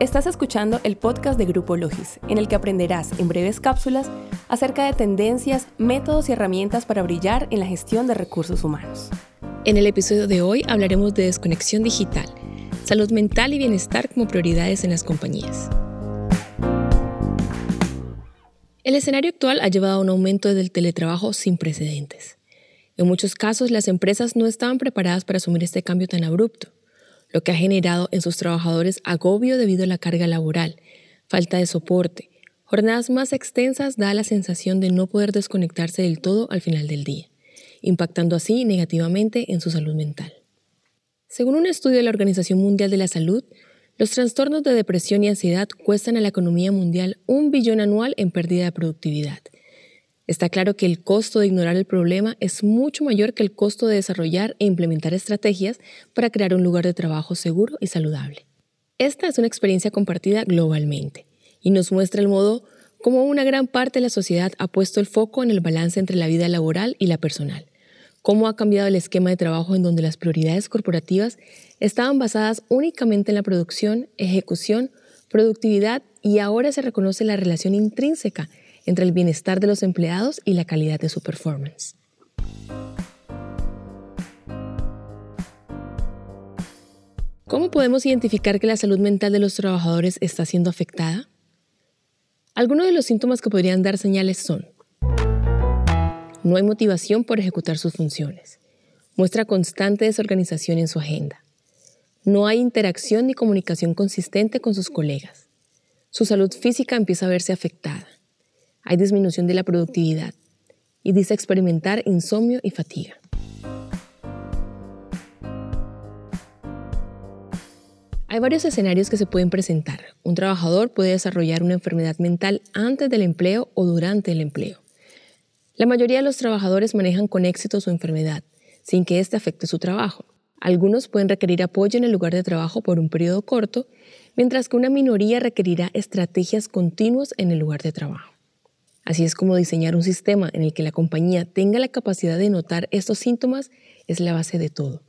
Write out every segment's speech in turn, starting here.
Estás escuchando el podcast de Grupo Logis, en el que aprenderás en breves cápsulas acerca de tendencias, métodos y herramientas para brillar en la gestión de recursos humanos. En el episodio de hoy hablaremos de desconexión digital, salud mental y bienestar como prioridades en las compañías. El escenario actual ha llevado a un aumento del teletrabajo sin precedentes. En muchos casos, las empresas no estaban preparadas para asumir este cambio tan abrupto lo que ha generado en sus trabajadores agobio debido a la carga laboral, falta de soporte. Jornadas más extensas da la sensación de no poder desconectarse del todo al final del día, impactando así negativamente en su salud mental. Según un estudio de la Organización Mundial de la Salud, los trastornos de depresión y ansiedad cuestan a la economía mundial un billón anual en pérdida de productividad, Está claro que el costo de ignorar el problema es mucho mayor que el costo de desarrollar e implementar estrategias para crear un lugar de trabajo seguro y saludable. Esta es una experiencia compartida globalmente y nos muestra el modo como una gran parte de la sociedad ha puesto el foco en el balance entre la vida laboral y la personal, cómo ha cambiado el esquema de trabajo en donde las prioridades corporativas estaban basadas únicamente en la producción, ejecución, productividad y ahora se reconoce la relación intrínseca entre el bienestar de los empleados y la calidad de su performance. ¿Cómo podemos identificar que la salud mental de los trabajadores está siendo afectada? Algunos de los síntomas que podrían dar señales son no hay motivación por ejecutar sus funciones. Muestra constante desorganización en su agenda. No hay interacción ni comunicación consistente con sus colegas. Su salud física empieza a verse afectada hay disminución de la productividad y dice experimentar insomnio y fatiga. Hay varios escenarios que se pueden presentar. Un trabajador puede desarrollar una enfermedad mental antes del empleo o durante el empleo. La mayoría de los trabajadores manejan con éxito su enfermedad, sin que éste afecte su trabajo. Algunos pueden requerir apoyo en el lugar de trabajo por un periodo corto, mientras que una minoría requerirá estrategias continuas en el lugar de trabajo. Así es como diseñar un sistema en el que la compañía tenga la capacidad de notar estos síntomas es la base de todo.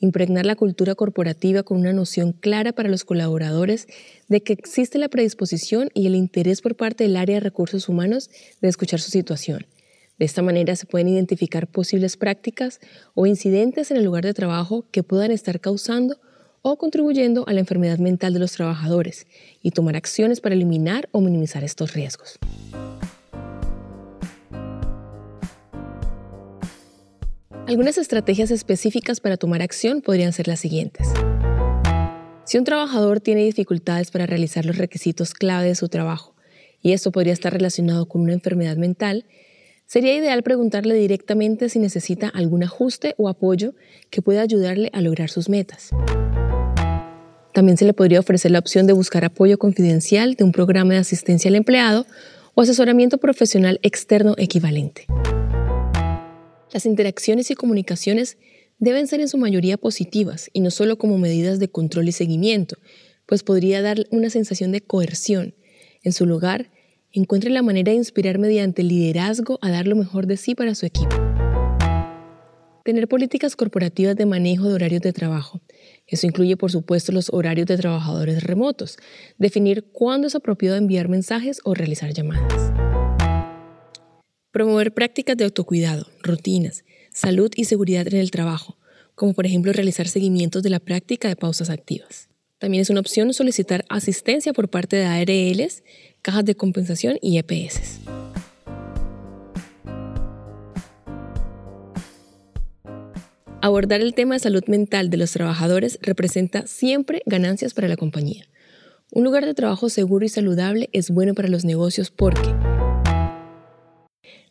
Impregnar la cultura corporativa con una noción clara para los colaboradores de que existe la predisposición y el interés por parte del área de recursos humanos de escuchar su situación. De esta manera se pueden identificar posibles prácticas o incidentes en el lugar de trabajo que puedan estar causando o contribuyendo a la enfermedad mental de los trabajadores y tomar acciones para eliminar o minimizar estos riesgos. Algunas estrategias específicas para tomar acción podrían ser las siguientes. Si un trabajador tiene dificultades para realizar los requisitos clave de su trabajo, y esto podría estar relacionado con una enfermedad mental, sería ideal preguntarle directamente si necesita algún ajuste o apoyo que pueda ayudarle a lograr sus metas. También se le podría ofrecer la opción de buscar apoyo confidencial de un programa de asistencia al empleado o asesoramiento profesional externo equivalente. Las interacciones y comunicaciones deben ser en su mayoría positivas y no solo como medidas de control y seguimiento, pues podría dar una sensación de coerción. En su lugar, encuentre la manera de inspirar mediante el liderazgo a dar lo mejor de sí para su equipo. Tener políticas corporativas de manejo de horarios de trabajo. Eso incluye, por supuesto, los horarios de trabajadores remotos. Definir cuándo es apropiado enviar mensajes o realizar llamadas. Promover prácticas de autocuidado, rutinas, salud y seguridad en el trabajo, como por ejemplo realizar seguimientos de la práctica de pausas activas. También es una opción solicitar asistencia por parte de ARLs, cajas de compensación y EPS. Abordar el tema de salud mental de los trabajadores representa siempre ganancias para la compañía. Un lugar de trabajo seguro y saludable es bueno para los negocios porque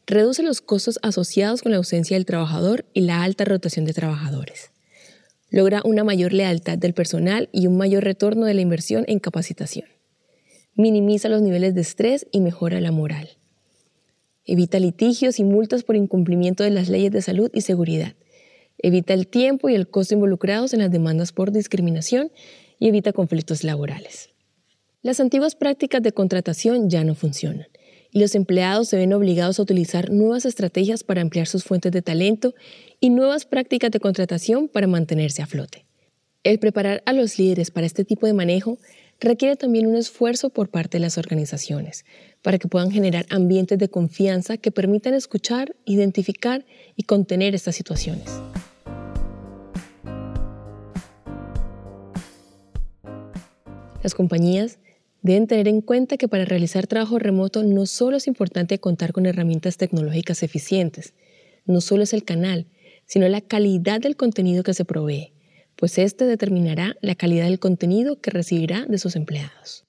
reduce los costos asociados con la ausencia del trabajador y la alta rotación de trabajadores. Logra una mayor lealtad del personal y un mayor retorno de la inversión en capacitación. Minimiza los niveles de estrés y mejora la moral. Evita litigios y multas por incumplimiento de las leyes de salud y seguridad. Evita el tiempo y el costo involucrados en las demandas por discriminación y evita conflictos laborales. Las antiguas prácticas de contratación ya no funcionan y los empleados se ven obligados a utilizar nuevas estrategias para ampliar sus fuentes de talento y nuevas prácticas de contratación para mantenerse a flote. El preparar a los líderes para este tipo de manejo requiere también un esfuerzo por parte de las organizaciones para que puedan generar ambientes de confianza que permitan escuchar, identificar y contener estas situaciones. Las compañías deben tener en cuenta que para realizar trabajo remoto no solo es importante contar con herramientas tecnológicas eficientes, no solo es el canal, sino la calidad del contenido que se provee, pues este determinará la calidad del contenido que recibirá de sus empleados.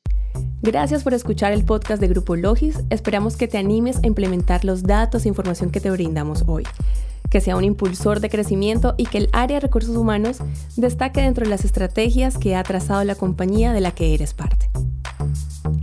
Gracias por escuchar el podcast de Grupo Logis. Esperamos que te animes a implementar los datos e información que te brindamos hoy, que sea un impulsor de crecimiento y que el área de recursos humanos destaque dentro de las estrategias que ha trazado la compañía de la que eres parte.